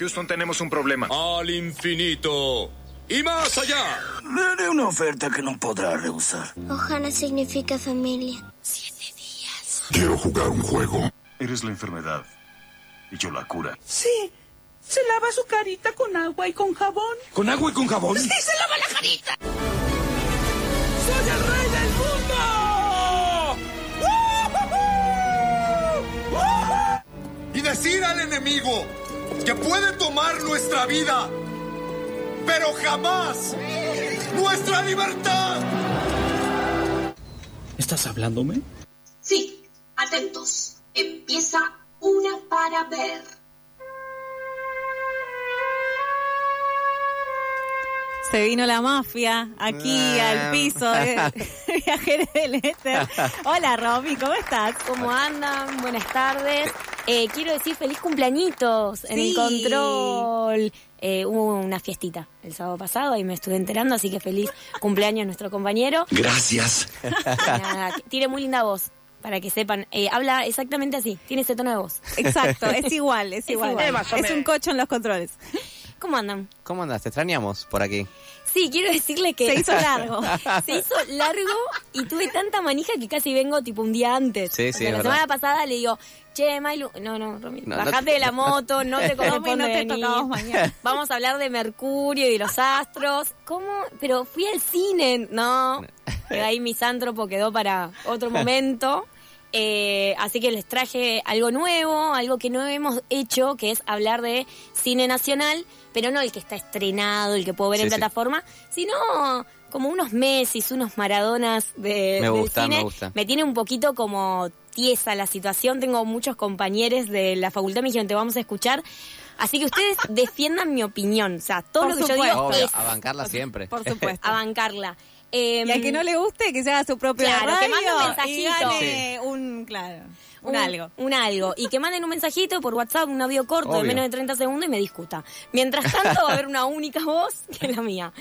Houston, tenemos un problema. Al infinito. Y más allá. Le haré una oferta que no podrá rehusar. Ohana significa familia. Quiero jugar un juego. Eres la enfermedad. Y yo la cura. Sí. Se lava su carita con agua y con jabón. ¿Con agua y con jabón? Sí, se lava la carita. ¡Soy el rey del mundo! Y decir al enemigo que puede tomar nuestra vida, pero jamás nuestra libertad. ¿Estás hablándome? Sí, atentos. Empieza una para ver. Se vino la mafia aquí Ah. al piso de Viajeros del Éter. Hola, Romy, ¿cómo estás? ¿Cómo andan? Buenas tardes. Eh, quiero decir feliz cumpleañitos en Sí. el control. Eh, hubo una fiestita el sábado pasado y me estuve enterando, así que feliz cumpleaños a nuestro compañero. Gracias. Nada, tiene muy linda voz, para que sepan. Eh, habla exactamente así, tiene ese tono de voz. Exacto, es igual, es, Es igual. igual. Es un cocho en los controles. ¿Cómo andan? ¿Cómo andas? Te extrañamos por aquí. Sí, quiero decirle que... Se hizo largo. Se hizo largo y tuve tanta manija que casi vengo tipo un día antes. Sí, O sí, sea, es la verdad. semana pasada le digo, che, Mailu, no, no, Romy, No, bajate no- de la moto, no te corresponde no te venir. tocamos mañana. Vamos a hablar de Mercurio y de los astros. ¿Cómo? Pero fui al cine. No, pero ahí misántropo quedó para otro momento. Eh, así que les traje algo nuevo, algo que no hemos hecho, que es hablar de cine nacional, pero no el que está estrenado, el que puedo ver Sí, en sí. plataforma, sino como unos Messi, unos Maradonas de, Me del gusta, cine. me gusta. Me tiene un poquito como tiesa la situación. Tengo muchos compañeros de la facultad, me dijeron, te vamos a escuchar. Así que ustedes defiendan mi opinión. O sea, todo Por lo que yo supuesto. digo Obvio, es a bancarla siempre. Por supuesto. a bancarla. Eh, Y al que no le guste, que se haga su propio Claro, que radio mande un y mensajito. un, claro, un, algo. Un algo. Y que manden un mensajito por WhatsApp, un audio corto de menos de 30 segundos y me discuta. Mientras tanto va a haber una única voz que es la mía.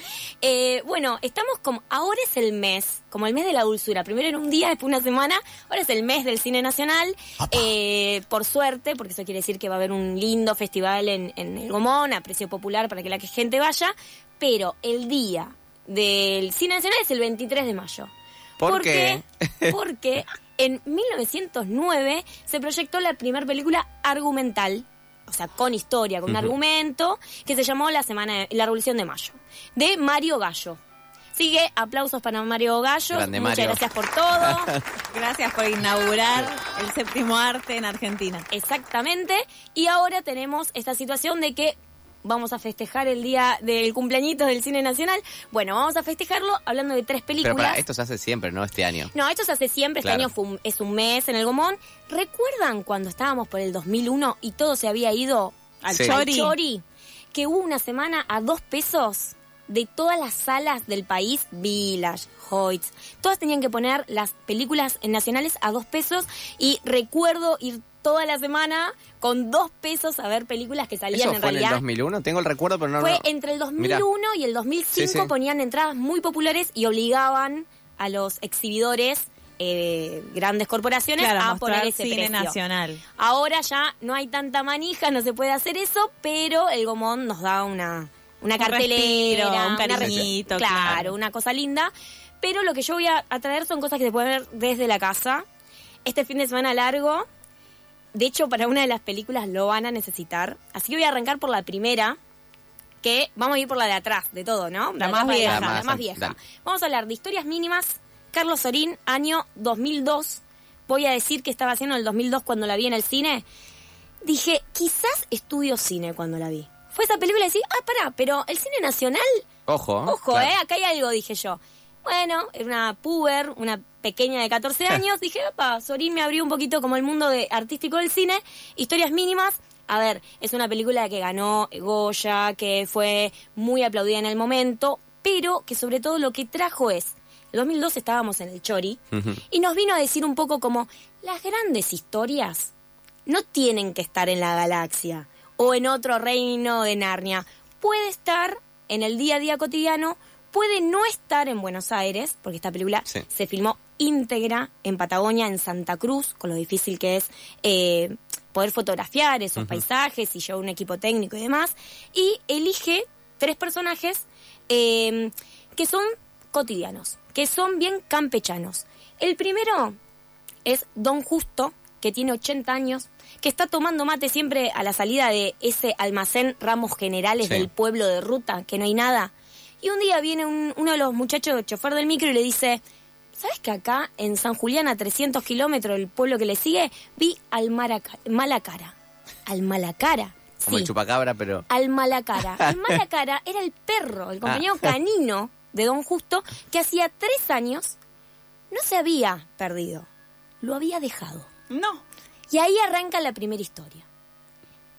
Eh, bueno, estamos como... Ahora es el mes, como el mes de la dulzura. Primero era un día, después una semana. Ahora es el mes del cine nacional. Eh, por suerte, porque eso quiere decir que va a haber un lindo festival en, en el Gomón, a precio popular para que la gente vaya. Pero el día del cine nacional es el 23 de mayo. ¿Por qué? Porque en 1909 se proyectó la primera película argumental, o sea, con historia, con un argumento, que se llamó La Semana La Revolución de Mayo, de Mario Gallo. Sigue, aplausos para Mario Gallo. Grande, Muchas Mario. gracias por todo. Gracias por inaugurar el séptimo arte en Argentina. Exactamente. Y ahora tenemos esta situación de que vamos a festejar el día del cumpleañito del cine nacional. Bueno, vamos a festejarlo hablando de tres Pero películas. para, esto se hace siempre, ¿no? Este año. No, esto se hace siempre. Este Claro. año fue un- es un mes en el Gomón. ¿Recuerdan cuando estábamos por el 2001 y todo se había ido al Sí. Chori. chori? Que hubo una semana a dos pesos de todas las salas del país, Village, Hoyts, todas tenían que poner las películas nacionales a dos pesos y recuerdo ir toda la semana con dos pesos a ver películas que salían ¿Eso en fue en el realidad. 2001? Tengo el recuerdo, pero no... Fue no. entre el Mirá. 2001 y el 2005 Sí, sí. ponían entradas muy populares y obligaban a los exhibidores, eh, grandes corporaciones, Claro, a poner ese cine precio. nacional. Ahora ya no hay tanta manija, no se puede hacer eso, pero el Gomón nos da una, una Un cartelera, respiro, un una cariñito, claro, claro. una cosa linda. Pero lo que yo voy a, a traer son cosas que se pueden ver desde la casa. Este fin de semana largo, de hecho, para una de las películas lo van a necesitar. Así que voy a arrancar por la primera, que vamos a ir por la de atrás, de todo, ¿no? La más vieja. La La más vieja. dale. Vamos a hablar de historias mínimas. Carlos Sorín, año 2002. Voy a decir que estaba haciendo en el 2002 cuando la vi en el cine. Dije, quizás estudio cine cuando la vi. Fue esa película y decía, ah, pará, pero el cine nacional Ojo. Ojo, claro. eh, acá hay algo, dije yo. Bueno, era una puber, una pequeña de 14 años. Dije, opa, Sorín me abrió un poquito como el mundo de artístico del cine. Historias mínimas. A ver, es una película que ganó Goya, que fue muy aplaudida en el momento, pero que sobre todo lo que trajo es, en 2002 estábamos en el Chori, y nos vino a decir un poco como, las grandes historias no tienen que estar en la galaxia o en otro reino de Narnia. Puede estar en el día a día cotidiano, puede no estar en Buenos Aires, porque esta película Sí. se filmó íntegra en Patagonia, en Santa Cruz, con lo difícil que es eh, poder fotografiar esos paisajes y llevar un equipo técnico y demás. Y elige tres personajes eh, que son cotidianos, que son bien campechanos. El primero es Don Justo, que tiene 80 años, que está tomando mate siempre a la salida de ese almacén Ramos Generales Sí. del pueblo de ruta, que no hay nada. Y un día viene un- uno de los muchachos, chofer del micro, y le dice, ¿sabes que acá en San Julián, a 300 kilómetros del pueblo que le sigue, vi al Maraca- Malacara? Al Malacara. Como sí el chupacabra, pero... al Malacara. El Malacara era el perro, el compañero Ah. canino de Don Justo, que hacía tres años no se había perdido, lo había dejado. No. Y ahí arranca la primera historia.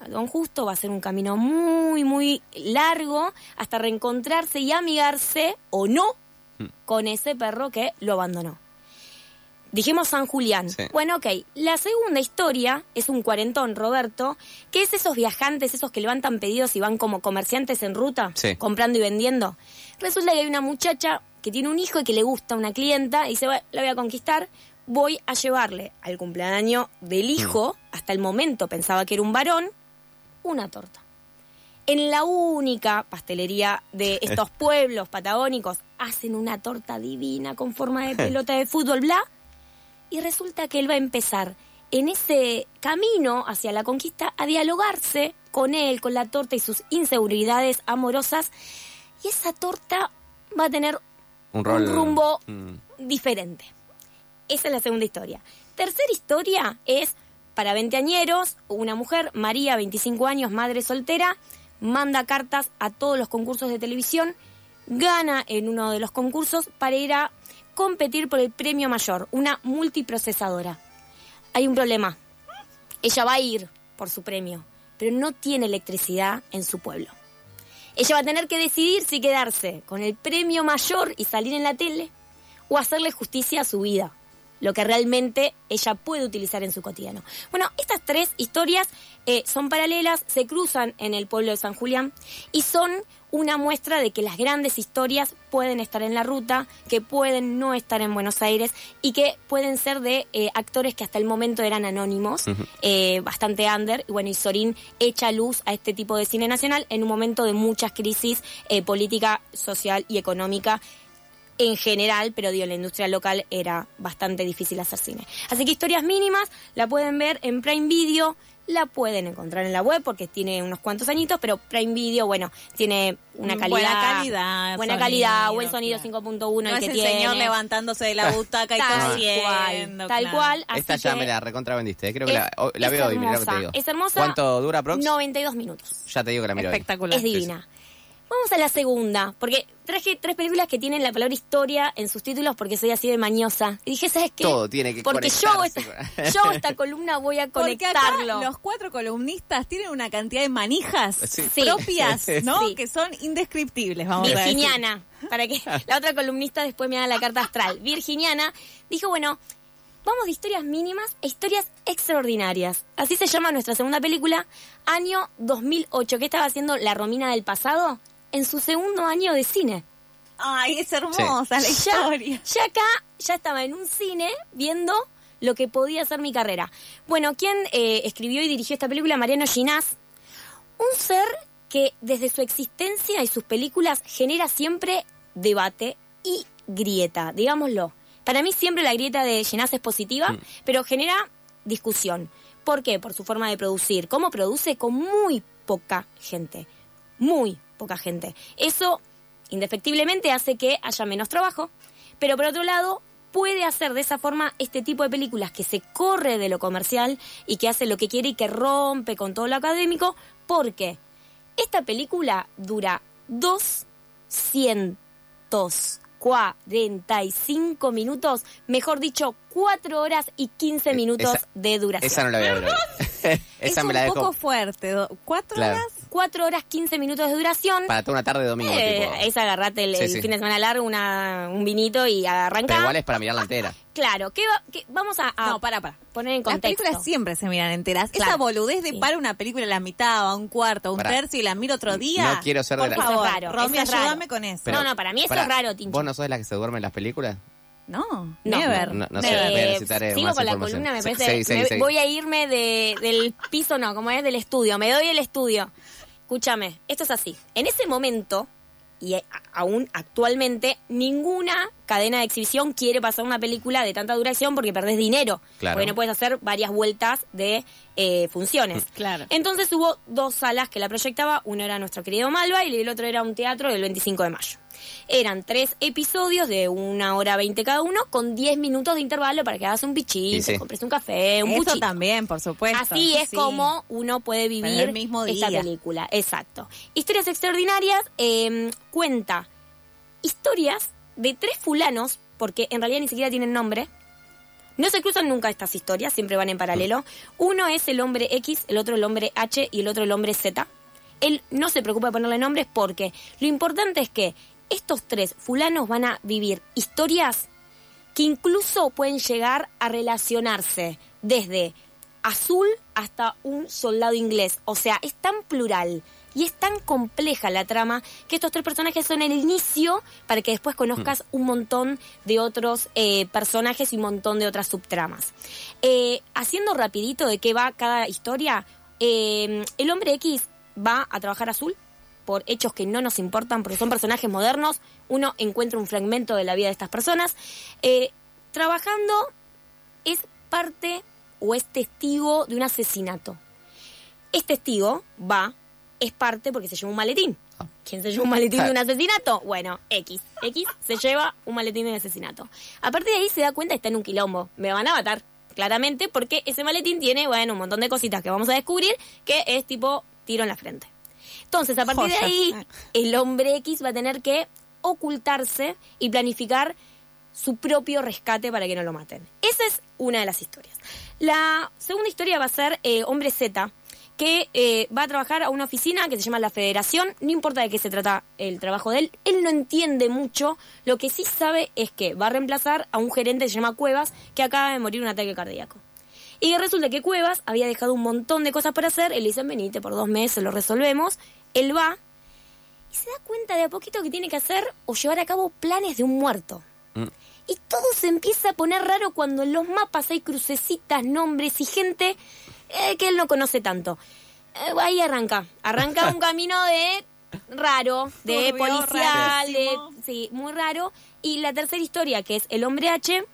Don Justo va a ser un camino muy, muy largo hasta reencontrarse y amigarse, o no, con ese perro que lo abandonó. Dijimos San Julián. Sí. Bueno, ok. La segunda historia es un cuarentón, Roberto, que es esos viajantes, esos que levantan pedidos y van como comerciantes en ruta, Sí. comprando y vendiendo. Resulta que hay una muchacha que tiene un hijo y que le gusta una clienta y dice, "Bueno, la voy a conquistar, voy a llevarle al cumpleaños del hijo, hasta el momento pensaba que era un varón, una torta. En la única pastelería de estos pueblos patagónicos hacen una torta divina con forma de pelota de fútbol, bla. Y resulta que él va a empezar en ese camino hacia la conquista a dialogarse con él, con la torta y sus inseguridades amorosas. Y esa torta va a tener Un rumbo Mm. diferente. Esa es la segunda historia. Tercera historia es para veinteañeros, una mujer, María, 25 años, madre soltera, manda cartas a todos los concursos de televisión, gana en uno de los concursos para ir a competir por el premio mayor, una multiprocesadora. Hay un problema. Ella va a ir por su premio, pero no tiene electricidad en su pueblo. Ella va a tener que decidir si quedarse con el premio mayor y salir en la tele o hacerle justicia a su vida, lo que realmente ella puede utilizar en su cotidiano. Bueno, estas tres historias eh, son paralelas, se cruzan en el pueblo de San Julián y son una muestra de que las grandes historias pueden estar en la ruta, que pueden no estar en Buenos Aires y que pueden ser de eh, actores que hasta el momento eran anónimos, eh, bastante under. Y bueno, y Sorín echa luz a este tipo de cine nacional en un momento de muchas crisis eh, política, social y económica en general, pero digo, en la industria local era bastante difícil hacer cine. Así que historias mínimas la pueden ver en Prime Video, la pueden encontrar en la web porque tiene unos cuantos añitos, pero Prime Video, bueno, tiene una calidad. Buena calidad, Buena sonido, calidad, buen sonido claro. 5.1 No el es que el tiene. señor levantándose de la butaca y Tal tosiendo. cual, tal claro. cual. Así Esta ya me la recontra vendiste. eh. Creo que es- la, la es veo hoy, mirá lo que te digo. Es hermosa. ¿Cuánto dura, Prox? 92 minutos. Ya te digo que la miro hoy. Espectacular. Es divina. Vamos a la segunda, porque traje tres películas que tienen la palabra historia en sus títulos porque soy así de mañosa. Y dije, ¿sabes qué? Todo tiene que Porque yo hago esta, yo esta columna voy a Porque acá conectarlo. los cuatro columnistas tienen una cantidad de manijas Sí. Propias, ¿no? Sí. Que son indescriptibles, vamos a decir. Virginiana, para que la otra columnista después me haga la carta astral. Virginiana dijo, bueno, vamos de historias mínimas e historias extraordinarias. Así se llama nuestra segunda película, año 2008. ¿Qué estaba haciendo la Romina del pasado? En su segundo año de cine. Ay, es hermosa la historia. ya acá, ya estaba en un cine viendo lo que podía ser mi carrera. Bueno, ¿quién eh, escribió y dirigió esta película? Mariano Ginás. Un ser que desde su existencia y sus películas genera siempre debate y grieta, digámoslo. Para mí siempre la grieta de Ginás es positiva, pero genera discusión. ¿Por qué? Por su forma de producir. ¿Cómo produce? Con muy poca gente. Muy poca gente. Eso, indefectiblemente, hace que haya menos trabajo. Pero por otro lado, puede hacer de esa forma este tipo de películas que se corre de lo comercial y que hace lo que quiere y que rompe con todo lo académico, porque esta película dura 245 minutos, mejor dicho, 4 horas y 15 minutos Esa- de duración. Esa no la voy a ver. Esa es me la un dejo poco fuerte. do- ¿Cuatro Claro. horas? 4 horas 15 minutos de duración. para toda una tarde de domingo. Eh, tipo. es agarrate el, Sí, el sí. fin de semana largo, una, un vinito y arrancar. Pero igual es para mirarla entera. Claro, ¿qué va- qué- vamos a, a No, para, para. poner en Las contexto. películas siempre se miran enteras. Claro. Esa boludez de Sí. para una película a la mitad o a un cuarto, a un tercio y la miro otro día. No quiero ser de Por la- favor, Eso es raro, Romy, eso es raro. ayúdame con eso. Pero, No, no, para mí eso es raro, Tincho. ¿Vos no sos de las que se duermen en las películas? No, No. never. No, no sé, never. voy a Eh, necesitar, eh, sigo más con la columna, me parece. sí, sí, me- sí. Voy a irme de, del piso, no, como es del estudio. Me doy el estudio. Escúchame, esto es así. En ese momento, y aún actualmente, ninguna cadena de exhibición quiere pasar una película de tanta duración porque perdés dinero. Claro. Porque no puedes hacer varias vueltas de eh, funciones. Claro. Entonces hubo dos salas que la proyectaba, uno era nuestro querido Malva y el otro era un teatro del 25 de mayo. Eran tres episodios de una hora veinte cada uno, con 10 minutos de intervalo para que hagas un sí. compres un café, un Eso también, por supuesto. Así es sí. como uno puede vivir el mismo esta película. Exacto. Historias extraordinarias eh, cuenta historias de tres fulanos, porque en realidad ni siquiera tienen nombre. No se cruzan nunca estas historias, siempre van en paralelo. Uno es el hombre X, el otro el hombre H y el otro el hombre Z. Él no se preocupa de ponerle nombres porque lo importante es que estos tres fulanos van a vivir historias que incluso pueden llegar a relacionarse desde azul hasta un soldado inglés. O sea, es tan plural y es tan compleja la trama que estos tres personajes son el inicio para que después conozcas un montón de otros eh, personajes y un montón de otras subtramas. Eh, haciendo rapidito de qué va cada historia, eh, el hombre X va a trabajar azul por hechos que no nos importan, porque son personajes modernos, uno encuentra un fragmento de la vida de estas personas. Eh, trabajando es parte o es testigo de un asesinato. Es testigo, va, es parte porque se lleva un maletín. ¿Quién se lleva un maletín de un asesinato? Bueno, X. X se lleva un maletín de un asesinato. A partir de ahí se da cuenta que está en un quilombo. Me van a matar, claramente, porque ese maletín tiene, bueno, un montón de cositas que vamos a descubrir que es tipo tiro en la frente. Entonces, a partir de ahí, el hombre X va a tener que ocultarse y planificar su propio rescate para que no lo maten. Esa es una de las historias. La segunda historia va a ser eh, Hombre Z, que eh, va a trabajar a una oficina que se llama La Federación. No importa de qué se trata el trabajo de él, él no entiende mucho. Lo que sí sabe es que va a reemplazar a un gerente que se llama Cuevas, que acaba de morir de un ataque cardíaco. Y resulta que Cuevas había dejado un montón de cosas para hacer. Él le dicen, venite, por dos meses lo resolvemos. Él va y se da cuenta de a poquito que tiene que hacer o llevar a cabo planes de un muerto. Y todo se empieza a poner raro cuando en los mapas hay crucecitas, nombres y gente eh, que él no conoce tanto. Eh, ahí arranca. Arranca un camino de raro, de Turbio, policial, de, sí, muy raro. Y la tercera historia, que es El Hombre H,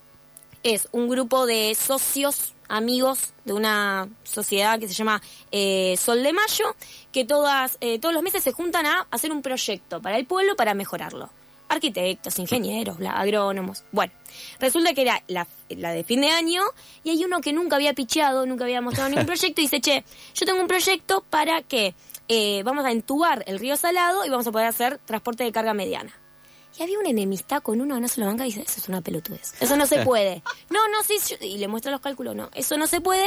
es un grupo de socios, amigos de una sociedad que se llama eh, Sol de Mayo, que todas, eh, todos los meses se juntan a hacer un proyecto para el pueblo para mejorarlo. Arquitectos, ingenieros, bla, agrónomos. Bueno, resulta que era la, la de fin de año y hay uno que nunca había picheado, nunca había mostrado ningún proyecto y dice, che, yo tengo un proyecto para que eh, vamos a entubar el río Salado y vamos a poder hacer transporte de carga mediana. Y había una enemistad con uno no se lo banca y dice, eso es una pelotudez. Eso no se puede. No, no, sí, yo- y le muestra los cálculos, no, eso no se puede.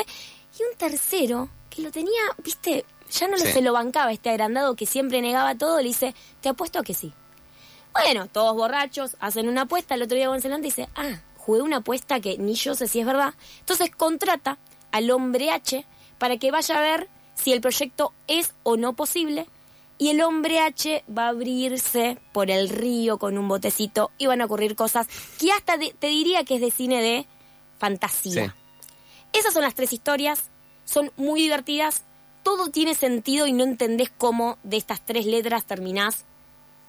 Y un tercero, que lo tenía, viste, ya no Sí. se lo bancaba este agrandado que siempre negaba todo, le dice, te apuesto a que sí. Bueno, todos borrachos, hacen una apuesta, el otro día Juan Celante dice, ah, jugué una apuesta que ni yo sé si es verdad. Entonces contrata al hombre H para que vaya a ver si el proyecto es o no posible. Y el hombre H va a abrirse por el río con un botecito y van a ocurrir cosas que hasta de- te diría que es de cine de fantasía. Sí. Esas son las tres historias, son muy divertidas, todo tiene sentido y no entendés cómo de estas tres letras terminás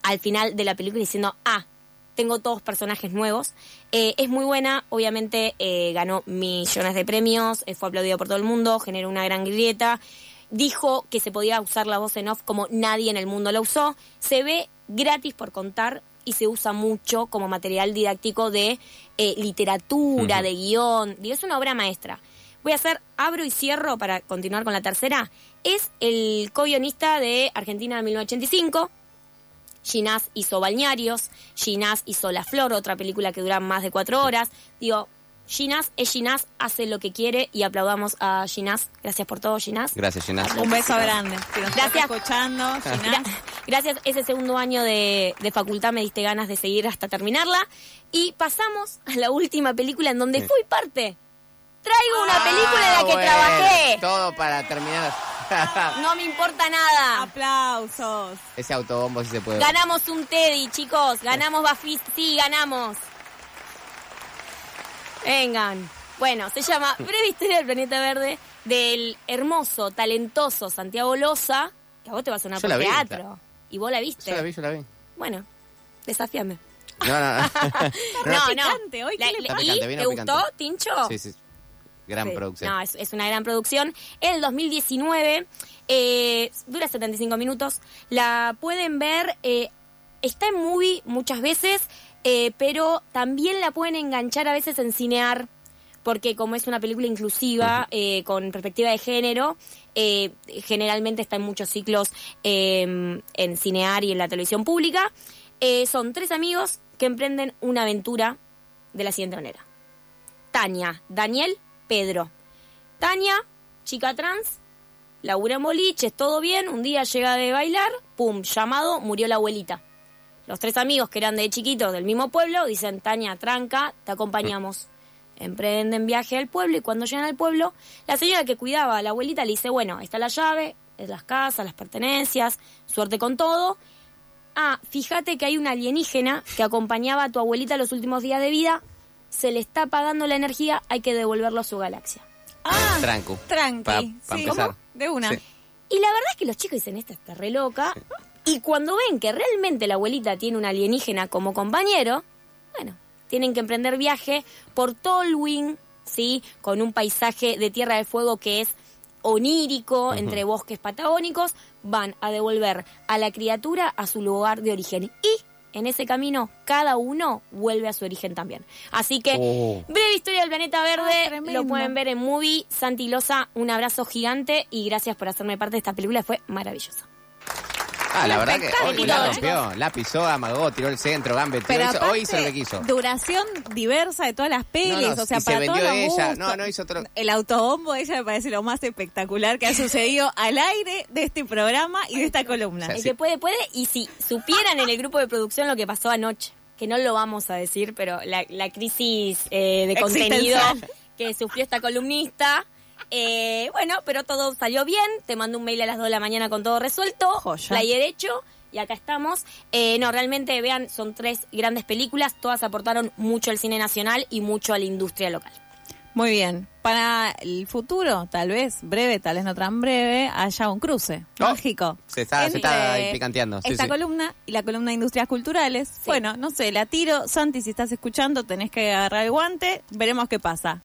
al final de la película diciendo, ah, tengo todos personajes nuevos. Eh, es muy buena, obviamente eh, ganó millones de premios, eh, fue aplaudido por todo el mundo, generó una gran grieta. Dijo que se podía usar la voz en off como nadie en el mundo la usó. Se ve gratis por contar y se usa mucho como material didáctico de eh, literatura, de guion. Digo, es una obra maestra. Voy a hacer, abro y cierro para continuar con la tercera. Es el co-guionista de Argentina de 1985. Ginás hizo Balnearios, Ginás hizo La Flor, otra película que dura más de cuatro horas. Digo, Ginás es Ginás, hace lo que quiere y aplaudamos a Ginás. Gracias por todo, Ginás. Gracias, Ginás. Un beso grande. Si nos estás Gracias. escuchando, Ginás. Gra- Gracias, ese segundo año de, de facultad me diste ganas de seguir hasta terminarla. Y pasamos a la última película en donde Sí. fui parte. Traigo una película en la que Ah, bueno. trabajé. Todo para terminar. No me importa nada. Aplausos. Ese autobombo sí se puede. Ganamos un Teddy, chicos. Ganamos Bafis. Sí, ganamos. Vengan. Bueno, se llama Breve Historia del Planeta Verde del hermoso, talentoso Santiago Loza, que a vos te va a sonar Yo por la vi, teatro. ¿Y vos la viste? Yo la vi, yo la vi. Bueno, desafiame. No, no, no. No, no. picante, hoy, ¿qué La- le te picante. gustó, Tincho? Sí, sí. Gran Sí. producción. No, es, es una gran producción. El 2019 eh, dura 75 minutos. La pueden ver, eh, está en movie muchas veces, eh, pero también la pueden enganchar a veces en cinear, porque como es una película inclusiva, eh, con perspectiva de género, eh, generalmente está en muchos ciclos eh, en cinear y en la televisión pública. Son tres amigos que emprenden una aventura de la siguiente manera. Tania, Daniel, Pedro. Tania, chica trans, labura en boliches, todo bien, un día llega de bailar, pum, llamado, murió la abuelita. Los tres amigos que eran de chiquitos del mismo pueblo dicen, Tania, tranca, te acompañamos. Emprenden viaje al pueblo y cuando llegan al pueblo, la señora que cuidaba a la abuelita le dice, bueno, está la llave, es las casas, las pertenencias, suerte con todo. Ah, fíjate que hay una alienígena que acompañaba a tu abuelita los últimos días de vida, se le está apagando la energía, hay que devolverlo a su galaxia. Ah, Trancu. tranqui. Pa- pa sí, empezar. ¿cómo? De una. Sí. Y la verdad es que los chicos dicen, esta está re loca. Y cuando ven que realmente la abuelita tiene un alienígena como compañero, bueno, tienen que emprender viaje por Tolwyn, ¿sí? Con un paisaje de Tierra de Fuego que es onírico, entre bosques patagónicos, van a devolver a la criatura a su lugar de origen. Y en ese camino, cada uno vuelve a su origen también. Así que, Oh. breve historia del planeta verde, lo pueden ver en Movie. Santi Loza, un abrazo gigante y gracias por hacerme parte de esta película, fue maravillosa. Ah, la verdad que hoy la rompió. La pisó, amagó, tiró el centro, Gambet. Pero hizo- aparte, hoy hizo lo que quiso. Duración diversa de todas las pelis, No, no, o sea, y se para vendió todos los ella. gustos. No, no, hizo otro- El autobombo de ella me parece lo más espectacular que ha sucedido al aire de este programa y de esta columna. O sea, El sí. que puede, puede. Y si supieran en el grupo de producción lo que pasó anoche, que no lo vamos a decir, pero la, la crisis eh, de contenido que sufrió esta columnista. Eh, bueno, pero todo salió bien. Te mando un mail a las 2 de la mañana con todo resuelto. Joya. Flyer hecho. Y acá estamos. Eh, no, realmente, vean, son tres grandes películas. Todas aportaron mucho al cine nacional y mucho a la industria local. Muy bien. Para el futuro, tal vez breve, tal vez no tan breve, haya un cruce Oh, mágico. se está- se picanteando, sí, esta sí. columna y la columna de Industrias Culturales. Bueno, no sé, la tiro. Santi, si estás escuchando, tenés que agarrar el guante. Veremos qué pasa.